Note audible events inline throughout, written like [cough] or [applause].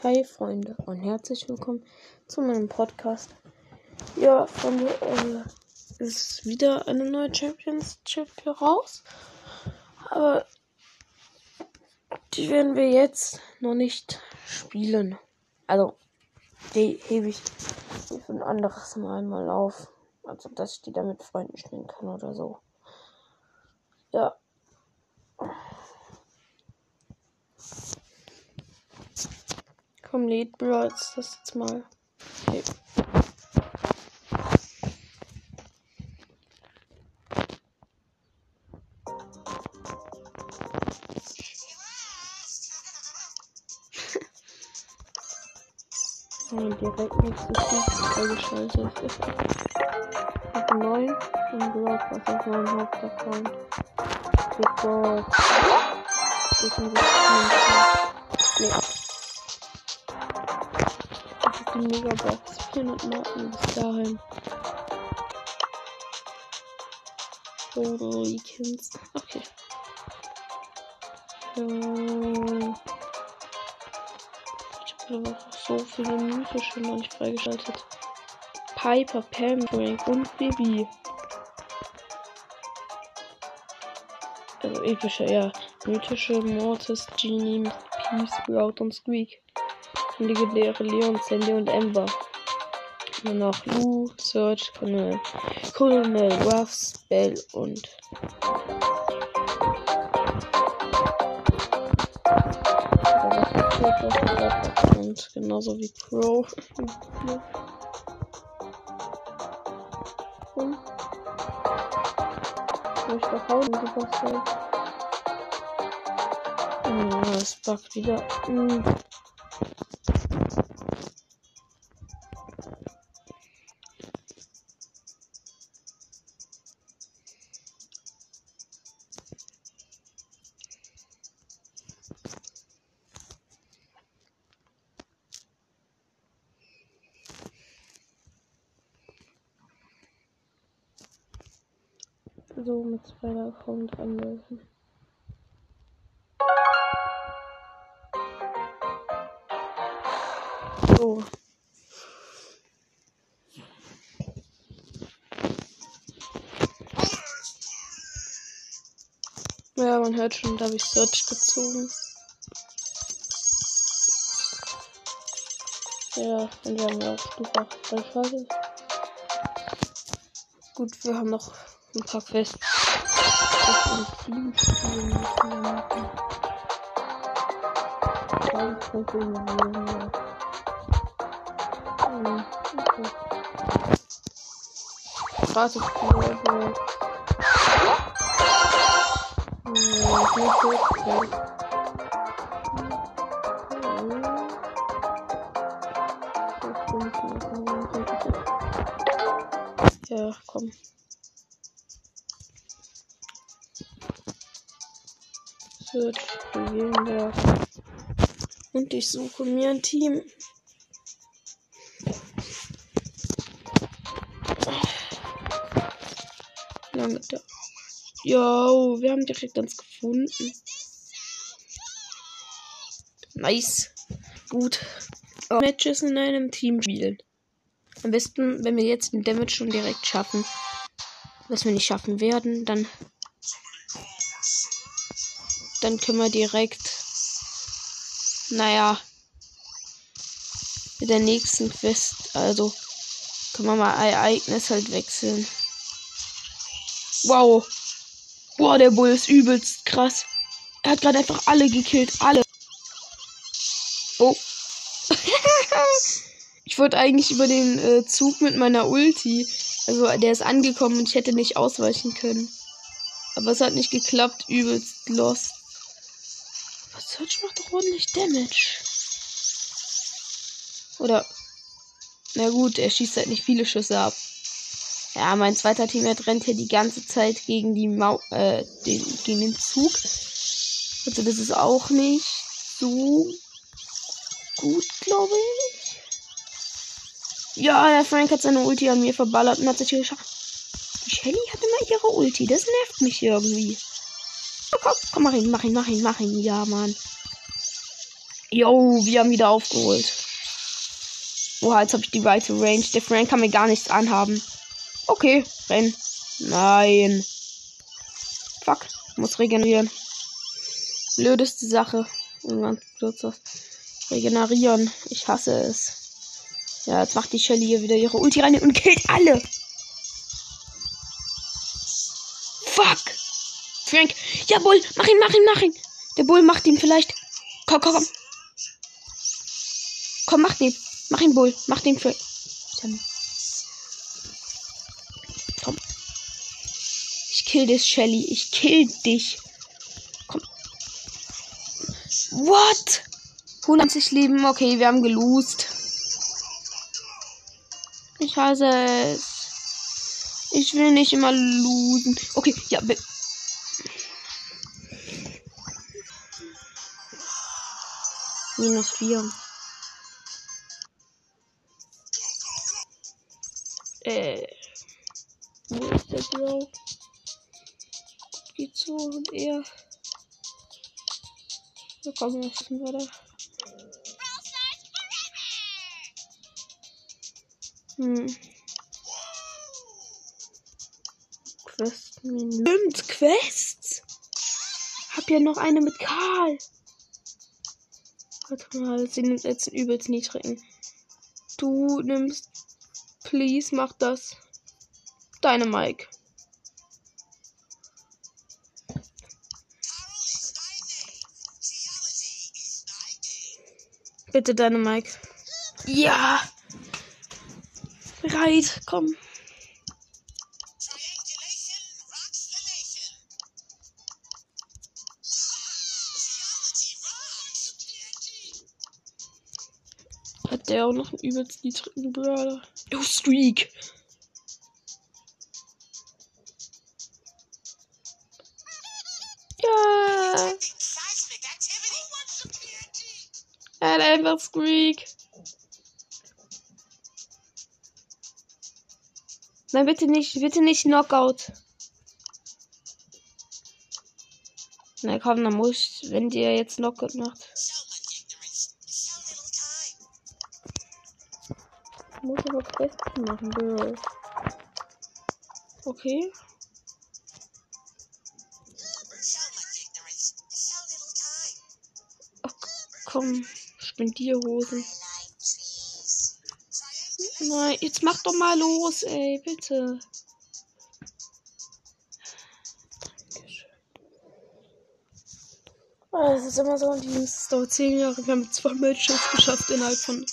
Hey Freunde und herzlich willkommen zu meinem Podcast. Ja, Freunde, äh, ist wieder eine neue Championship raus. Aber die werden wir jetzt noch nicht spielen. Also, die hebe ich für ein anderes Mal mal auf. Also, dass ich die da mit Freunden spielen kann oder so. Ja. Komm, Lead Brawls, das jetzt mal. Okay. [laughs] Nein, direkt Spiel freigeschaltet. Ich habe 9 im Blog, was auf meinem Hauptaccount. Big muss Nee. Die Megabox. 400 Marken bis dahin. Total Weekends. Okay. Ich habe aber so viele mythische noch nicht freigeschaltet. Piper, Pam, Frank und Bibi. Also epische, ja. Mythische Mortis, Genie, Peace, Sprout und Squeak. Und legendäre Leon, Sandy und Ember. Nur noch Lou, Search, Colonel, Colonel, Ruffs, Bell und und genauso wie Crow. Und ich doch hauen, Supercell? Oh, es buggt wieder. Ja, man hört schon, da habe ich Search gezogen. Ja, und wir haben ja auch Stufe 8 freischaltet. Gut, wir haben noch ein paar Quests. Das Team spielen müssen wir machen. Dann probieren wir. Hm, okay. Ja, komm. Search Juwelenberg. Und ich suche mir ein Team. Lange da. Jo, wir haben direkt ganz gefunden. Nice. Gut. Matches in einem Team spielen. Am besten, wenn wir jetzt den Damage schon direkt schaffen. Was wir nicht schaffen werden, dann dann können wir direkt, naja, mit der nächsten Quest, also können wir mal Ereignis halt wechseln. Wow. Wow, der Bull ist übelst krass. Er hat gerade einfach alle gekillt. Alle. Oh. [laughs] ich wollte eigentlich über den äh, Zug mit meiner Ulti. Also der ist angekommen und ich hätte nicht ausweichen können. Aber es hat nicht geklappt. Übelst lost. Was Search macht doch ordentlich Damage. Oder. Na gut, er schießt halt nicht viele Schüsse ab. Ja, mein zweiter Teammate rennt hier die ganze Zeit gegen die Mau äh, den, gegen den Zug. Also das ist auch nicht so gut, glaube ich. Ja, der Frank hat seine Ulti an mir verballert und hat sich geschafft. Die Shelly hat immer ihre Ulti. Das nervt mich irgendwie. Oh, komm, komm, mach ihn, mach ihn, mach ihn, mach ihn. Ja, Mann. Yo, wir haben wieder aufgeholt. Oha, jetzt habe ich die weite Range. Der Frank kann mir gar nichts anhaben. Okay, renn. Nein. Fuck, muss regenerieren. Blödeste Sache. Irgendwann wird das. Regenerieren. Ich hasse es. Ja, jetzt macht die Shelly hier wieder ihre Ulti rein und killt alle. Fuck. Frank. Ja, Bull. Mach ihn, mach ihn, mach ihn. Der Bull macht ihn vielleicht. Komm, komm, komm. Komm, mach den. Mach ihn, Bull. Mach den Frank. Kill dich, Shelly. Ich kill dich. Komm. What? 190 Leben. Okay, wir haben gelost. Ich hasse es. Ich will nicht immer losen. Okay, ja. Minus 4. Äh. Wo ist der Bro? Geht so und er. So, komm, wir müssen weiter. Hm. Quest Stimmt, Quests. Hab ja noch eine mit Karl. Warte mal, sie nimmt jetzt einen übelst niedrigen. Du nimmst. Please, mach das. Deine Mike. Bitte deine Mike. Ja bereit. Komm. Hat der auch noch einen übelst niedrigen Brawler? Oh, Streak. Hat einfach Streak. Nein, bitte nicht, bitte nicht Knockout. Na komm, dann muss, wenn dir jetzt Knockout macht. Muss aber Quests machen, Bro. Okay. Komm, Spendierhosen. Nein, jetzt mach doch mal los, ey, bitte. Oh, das ist immer so ein Dienst. Es dauert zehn Jahre. Wir haben zwei Matches geschafft innerhalb von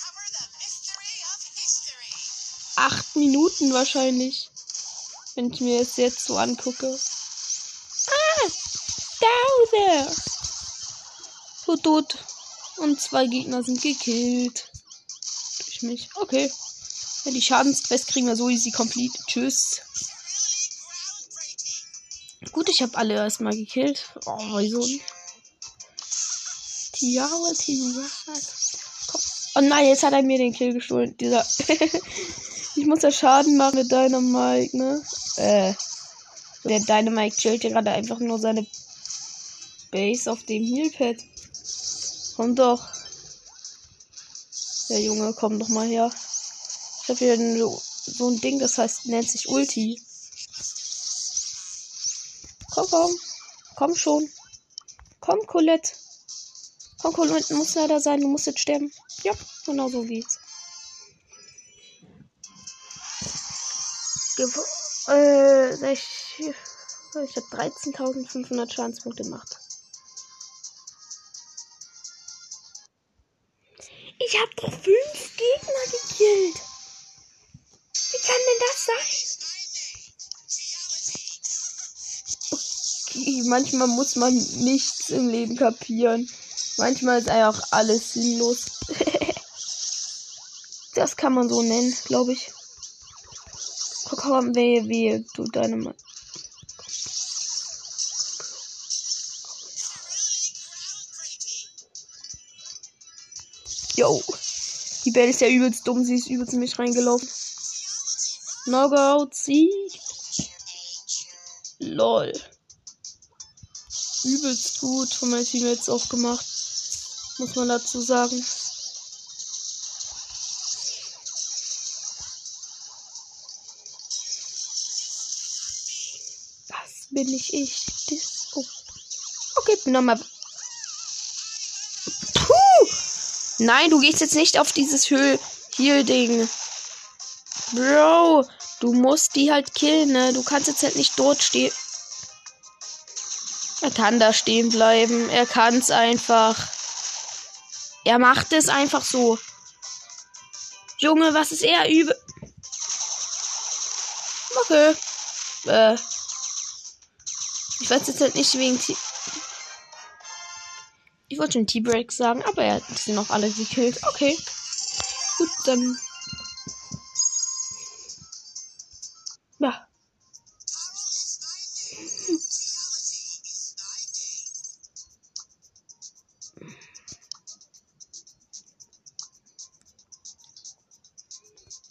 acht Minuten wahrscheinlich. Wenn ich mir es jetzt so angucke. Ah! Bowser! So tot. Und zwei Gegner sind gekillt. Durch mich. Okay. Ja, die Schadensquest kriegen wir so easy complete. Tschüss. Gut, ich habe alle erstmal gekillt. Oh, wieso? Tiara, Tiara. Oh nein, jetzt hat er mir den Kill gestohlen. Dieser. [laughs] ich muss ja Schaden machen mit Dynamite, ne? Äh. Der Dynamite chillt ja gerade einfach nur seine Base auf dem Healpad. Komm doch. Der Junge, komm doch mal her. Ich habe hier so, so ein Ding, das heißt, nennt sich Ulti. Komm, komm. Komm schon. Komm, Colette. Komm, Colette muss leider sein. Du musst jetzt sterben. Ja, genau so geht's. Gew äh, ich, ich habe 13.500 Schadenspunkte gemacht. Fünf Gegner gekillt. Wie kann denn das sein? Okay, manchmal muss man nichts im Leben kapieren. Manchmal ist einfach alles sinnlos. [laughs] das kann man so nennen, glaube ich. Komm, wehe, wehe, du deine Mann. Yo. Die Belle ist ja übelst dumm. Sie ist übelst in mich reingelaufen. Knockout Sieg. Lol. Übelst gut von meinen Teammates auch gemacht. Muss man dazu sagen. Das bin ich ich. Das, oh. Okay, bin nochmal. Nein, du gehst jetzt nicht auf dieses Höhl hier Ding. Bro, du musst die halt killen, ne? Du kannst jetzt halt nicht dort stehen. Er kann da stehen bleiben. Er kann es einfach. Er macht es einfach so. Junge, was ist er übel? Okay. Äh. Ich weiß jetzt halt nicht wegen T Ich wollte schon T-Break sagen, aber er hat sie noch alle gekillt. Okay. Gut, dann. Ja.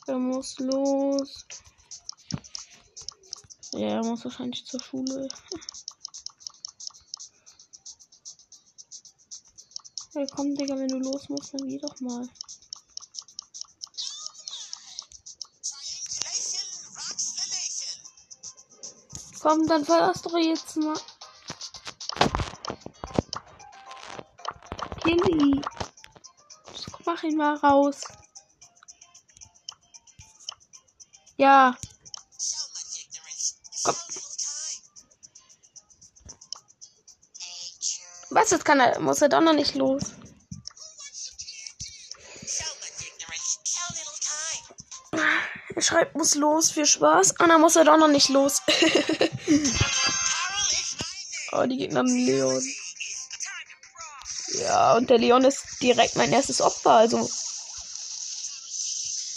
Er muss los. Ja, er muss wahrscheinlich zur Schule. Hey, komm, Digga, wenn du los musst, dann geh doch mal. Komm, dann verlass doch jetzt mal. Killy. Mach ihn mal raus. Ja. Was, jetzt kann er, muss er doch noch nicht los. Er schreibt, muss los, für Spaß. Und dann muss er doch noch nicht los. [laughs] oh, die Gegner haben Leon. Ja, und der Leon ist direkt mein erstes Opfer, also.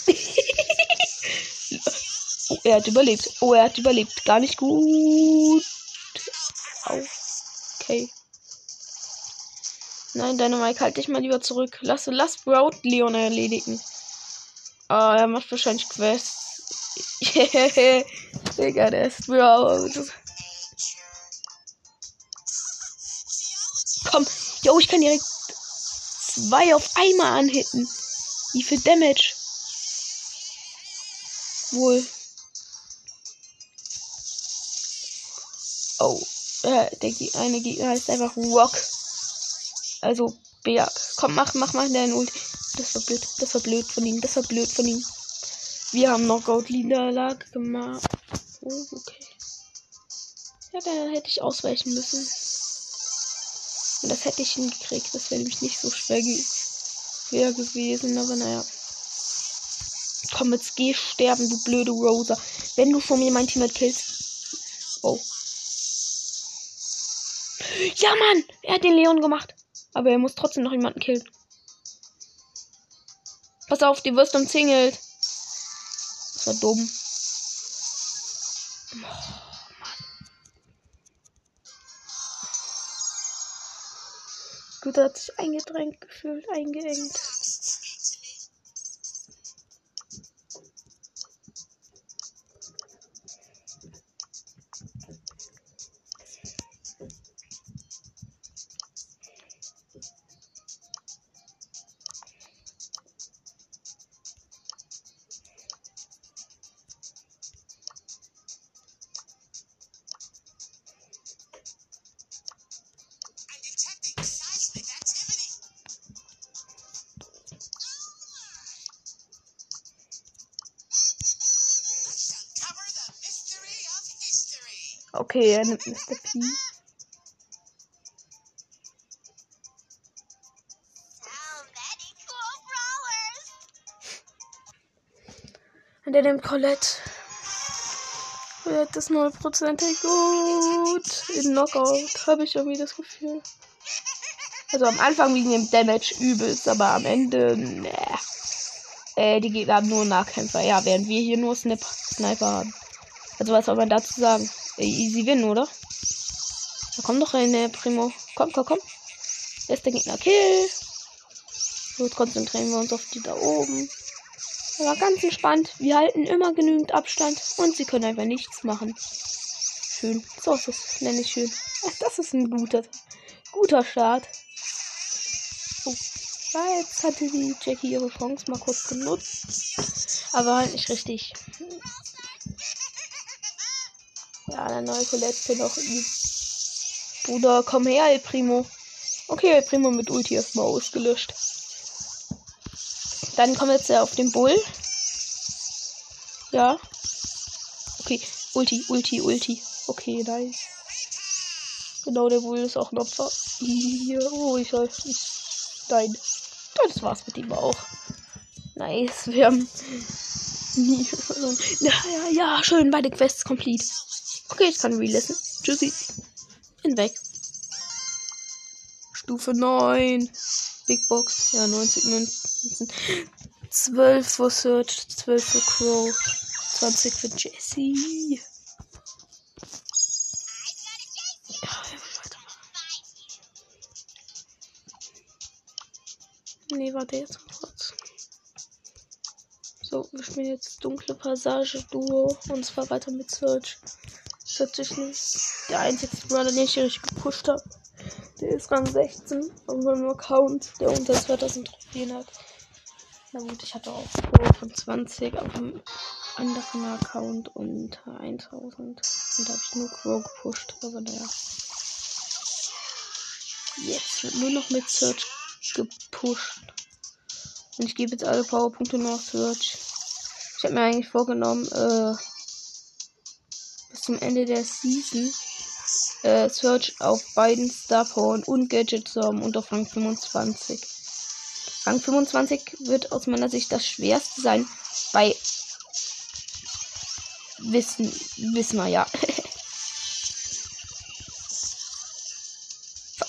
[laughs] oh, er hat überlebt. Oh, er hat überlebt. Gar nicht gut. Okay. Nein, deine Mike, halt dich mal lieber zurück. Lass, lass Sprout Leon erledigen. Ah, er macht wahrscheinlich Quests. [laughs] Digga, der ist Sprout. Komm. Jo, ich kann direkt zwei auf einmal anhitten. Wie viel Damage? Wohl. Oh. Äh, der eine Gegner heißt einfach Rock. Also Berg. Komm, mach, mach mal deinen Ult. Das war blöd. Das war blöd von ihm. Das war blöd von ihm. Wir haben Knockout-Niederlage gemacht. Oh, okay. Ja, dann hätte ich ausweichen müssen. Und das hätte ich hingekriegt. Das wäre nämlich nicht so schwer ge gewesen. Aber naja. Komm, jetzt geh sterben, du blöde Rosa. Wenn du von mir mein Team killst. Oh. Ja, Mann! Er hat den Leon gemacht. Aber er muss trotzdem noch jemanden killen. Pass auf, die wirst umzingelt. Das war dumm. Oh. Gut, hat sich eingedrängt gefühlt, eingeengt. Okay, er nimmt Mr. P. Und er nimmt Colette. Colette ist 0%ig gut. In Knockout habe ich irgendwie das Gefühl. Also am Anfang wegen dem Damage übelst, aber am Ende, ne. Äh, die Gegner haben nur Nahkämpfer. Ja, während wir hier nur Snip Sniper haben. Also was soll man dazu sagen? Easy win, oder? Da kommt doch rein, der Primo. Komm, komm, komm. Erster Gegner Kill. So, konzentrieren wir uns auf die da oben. Aber ganz entspannt. Wir halten immer genügend Abstand und sie können einfach nichts machen. Schön. So ist es. Nenne ich schön. Das ist ein guter, guter Start. Oh. Ja, jetzt hatte die Jackie ihre Chance mal kurz genutzt. Aber halt nicht richtig. Ja, der neue Colette noch. Bruder, komm her, El Primo. Okay, El Primo mit Ulti erstmal ausgelöscht. Dann kommen wir jetzt auf den Bull. Ja. Okay, Ulti, Ulti, Ulti. Okay, nice. Genau, der Bull ist auch ein Opfer. Hier, oh, ich soll. Nein. Das war's mit ihm auch. Nice, wir haben nie [laughs] verloren. Ja, ja, ja, schön, beide Quests complete. Okay, ich kann relisten. Tschüssi. Bin weg. Stufe 9. Big Box. Ja, 90 Münzen. 12 für Search, 12 für Crow, 20 für Jesse. Nee, warte jetzt kurz. So, wir spielen jetzt dunkle Passage Duo und zwar weiter mit Search. Nicht der einzige Brother, den ich richtig gepusht habe. Der ist Rang 16 auf meinem Account, der unter 2000 Trophäen hat. Na gut, ich hatte auch Pro von 20 auf einem anderen Account und 1000. Und da habe ich nur Crow gepusht, aber naja. Jetzt wird nur noch mit Search gepusht. Und ich gebe jetzt alle Powerpunkte nur auf Search. Ich habe mir eigentlich vorgenommen, äh, zum Ende der Season äh, Search auf beiden Star Power und Gadget zu haben und auf Rang 25. Rang 25 wird aus meiner Sicht das schwerste sein bei Wissen, wissen wir ja. [laughs]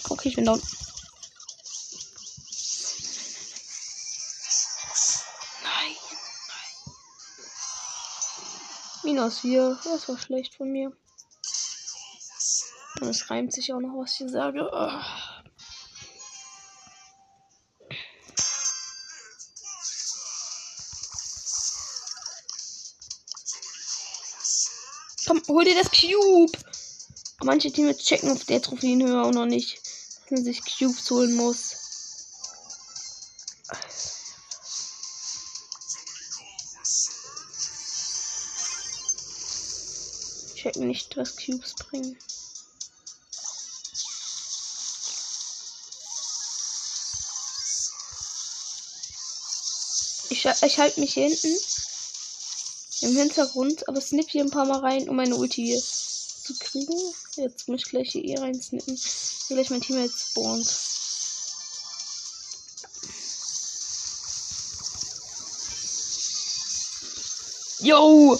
okay, ich bin down. Minus 4, das war schlecht von mir. Und es reimt sich auch noch, was ich hier sage. Oh. Komm, hol dir das Cube. Manche Teams checken auf der Trophäenhöhe auch noch nicht, dass man sich Cubes holen muss. Checken nicht, was Cubes bringen. Ich, ich halte mich hier hinten im Hintergrund, aber snip hier ein paar Mal rein, um meine Ulti zu kriegen. Jetzt muss ich gleich hier eh rein snippen. Vielleicht mein Team jetzt spawnt. Yo!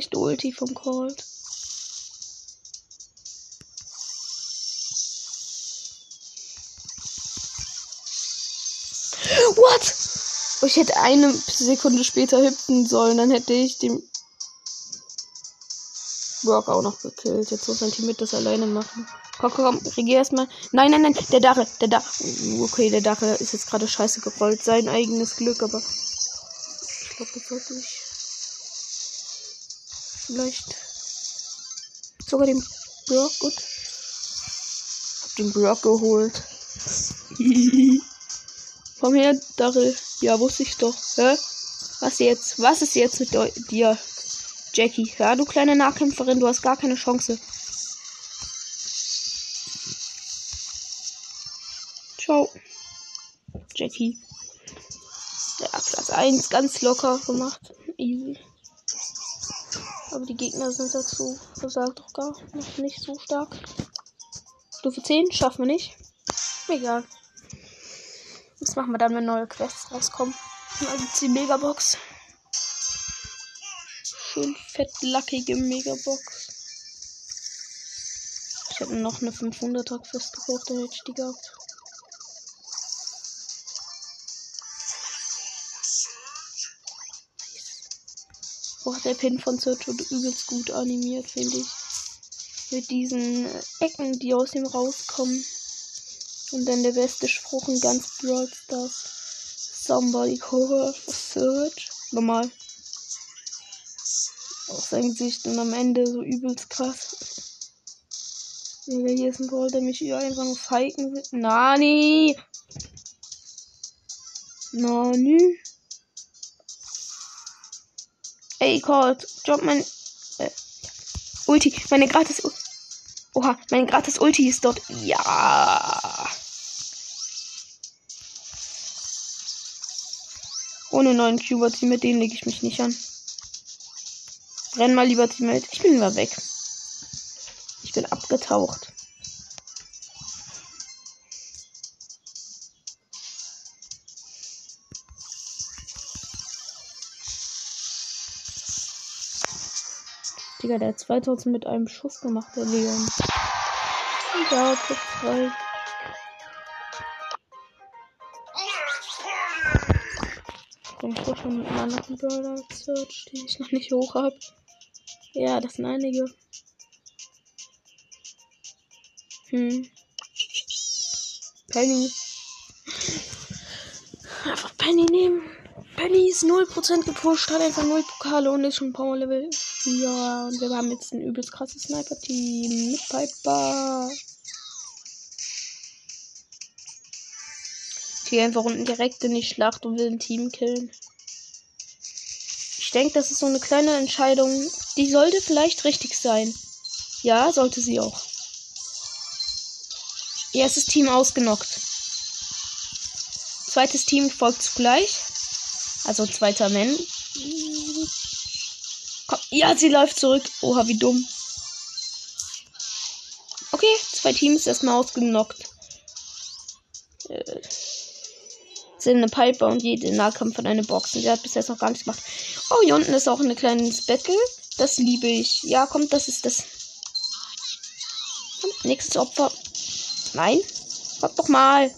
Schlechte Ulti vom Cold. What? Ich hätte eine Sekunde später hüpfen sollen, dann hätte ich den Brock auch noch gekillt. Jetzt muss mein Team mit das alleine machen. Komm, komm, komm, regier erstmal. Nein, nein, nein, der Dache, der Dache. Okay, der Dache ist jetzt gerade scheiße gerollt. Sein eigenes Glück, aber ich glaube, das sollte ich vielleicht sogar den Brock. Gut. Hab den Brock geholt. [laughs] Komm her, Daryl. Ja, wusste ich doch. Hä? Was jetzt? Was ist jetzt mit dir, Jackie? Ja, du kleine Nahkämpferin, du hast gar keine Chance. Ciao. Jackie. Ja, Platz 1 ganz locker gemacht. Aber die Gegner sind dazu, gesagt, doch gar noch nicht so stark. Stufe 10 schaffen wir nicht. Egal. Was machen wir dann, wenn neue Quests rauskommen? Also die Megabox. Schön fettlackige Megabox. Ich hätte noch eine 500er Quest gekauft, dann hätte ich die gehabt. Boah, der Pin von wurde übelst gut animiert, finde ich. Mit diesen Ecken, die aus ihm rauskommen. Und dann der beste Spruch in ganz Brawl Stars. Somebody cover search. Normal. Auch sein Gesicht und am Ende so übelst krass. Digga, hier ist ein Ball, der mich einfach nur feigen will. Nani! Nani? Ey, Colt, drop mein. Äh, Ulti, meine gratis. Oha, mein gratis Ulti ist dort. Ja. Ohne neuen Cuber Team, mit denen lege ich mich nicht an. Renn mal lieber Teammate. Ich bin mal weg. Ich bin abgetaucht. Digga, der hat 2000 mit einem Schuss gemacht, der Leon. Ja, Platz 3. Komm, ich schon mit meiner Brawler Search, die ich noch nicht hoch habe. Ja, das sind einige. Hm. Penny. Einfach Penny nehmen. Penny ist 0% gepusht, hat einfach 0 Pokale und ist schon Power Level 4. Und wir haben jetzt ein übelst krasses Sniper-Team mit Piper. Gehe einfach unten direkt in die Schlacht und will ein Team killen. Ich denke, das ist so eine kleine Entscheidung. Die sollte vielleicht richtig sein. Ja, sollte sie auch. Erstes Team ausgenockt. Zweites Team folgt zugleich. Also zweiter Men. Komm. Ja, sie läuft zurück. Oha, wie dumm. Okay, zwei Teams erstmal ausgenockt. Äh, sind eine Piper und jede Nahkampf von eine Box. Und sie hat bis jetzt noch gar nichts gemacht. Oh, hier unten ist auch eine kleine Battle. Das liebe ich. Ja, kommt, das ist das. Nächstes Opfer. Nein. Warte doch mal.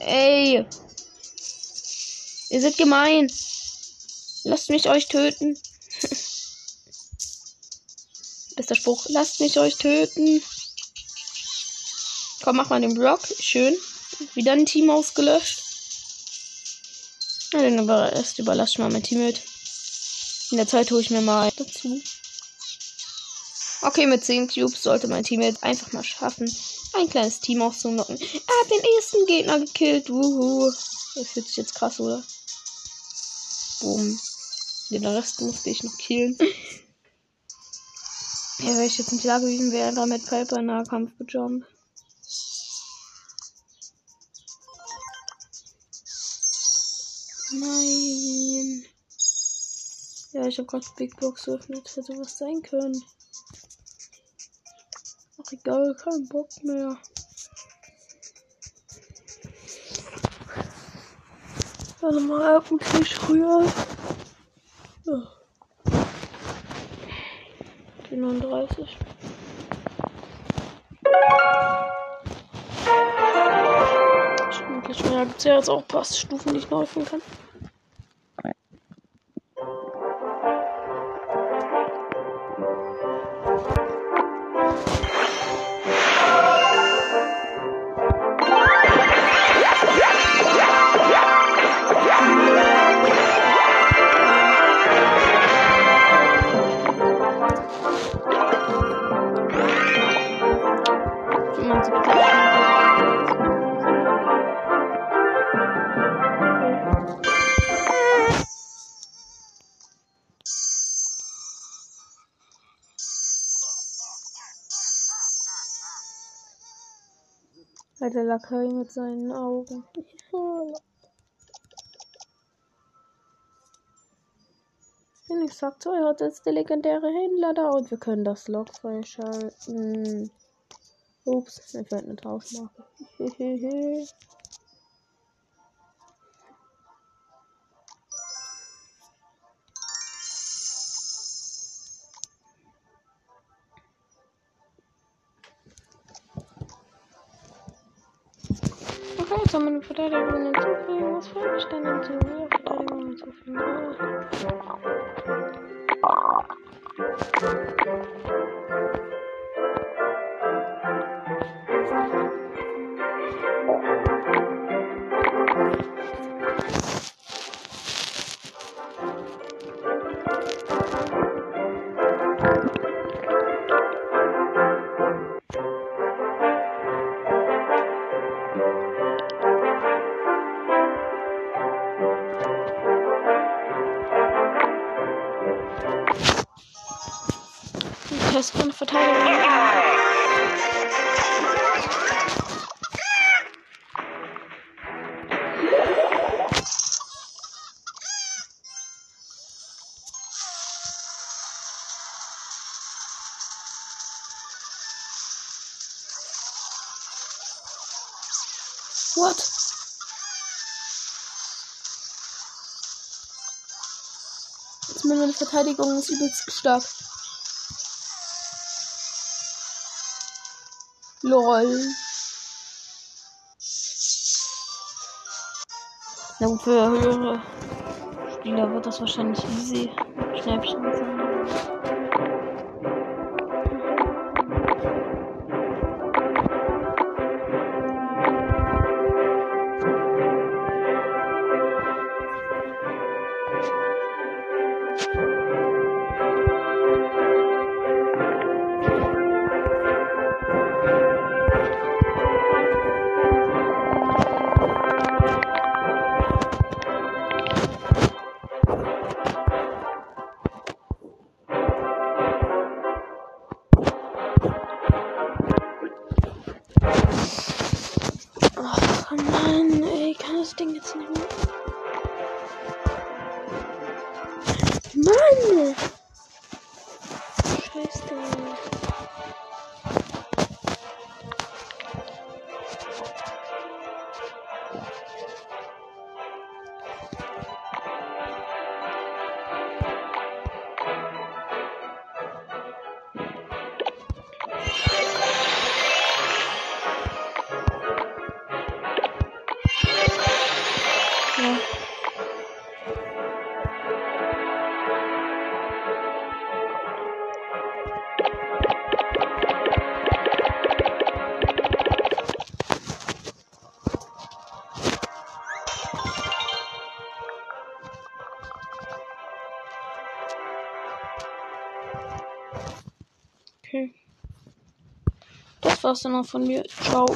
Ey. Ihr seid gemein. Lasst mich euch töten. Bester Spruch. Lasst mich euch töten. Komm, mach mal den Block. Schön. Wieder ein Team ausgelöscht. Na, den über erst überlasse ich mal mein Teammate. In der Zeit hole ich mir mal dazu. Okay, mit 10 Cubes sollte mein Teammate einfach mal schaffen, ein kleines Team auszunocken. Er hat den ersten Gegner gekillt. Wuhu. Das fühlt sich jetzt krass, oder? Boom. Den Rest musste ich noch killen. Ja, wäre ich jetzt nicht da gewesen wäre, da mit Piper Nahkampf gejumpt. Nein. Ja, ich habe gerade Big Box geöffnet. Hätte was sein können. Ach egal, kein Bock mehr. Warte mal ab und Tisch früher. Ja. Die 39. Stimmt, ich ja jetzt auch Passstufen, die ich neu öffnen kann. Mit seinen Augen. Phoenix sagt so, er hat jetzt der legendäre Händler da und wir können das Log freischalten. Ups, mir fällt eine Tauschmarke. Okay, jetzt haben wir eine Verteidigung hinzufügen. Was fällt mich denn hinzu? Ja, Verteidigung hinzufügen. Verteidigung ist übelst stark. LOL. Na gut, für höhere Spieler wird das wahrscheinlich easy. Schnäppchen sein. Mann! Scheiße. Ja. War's dann auch von mir. Ciao.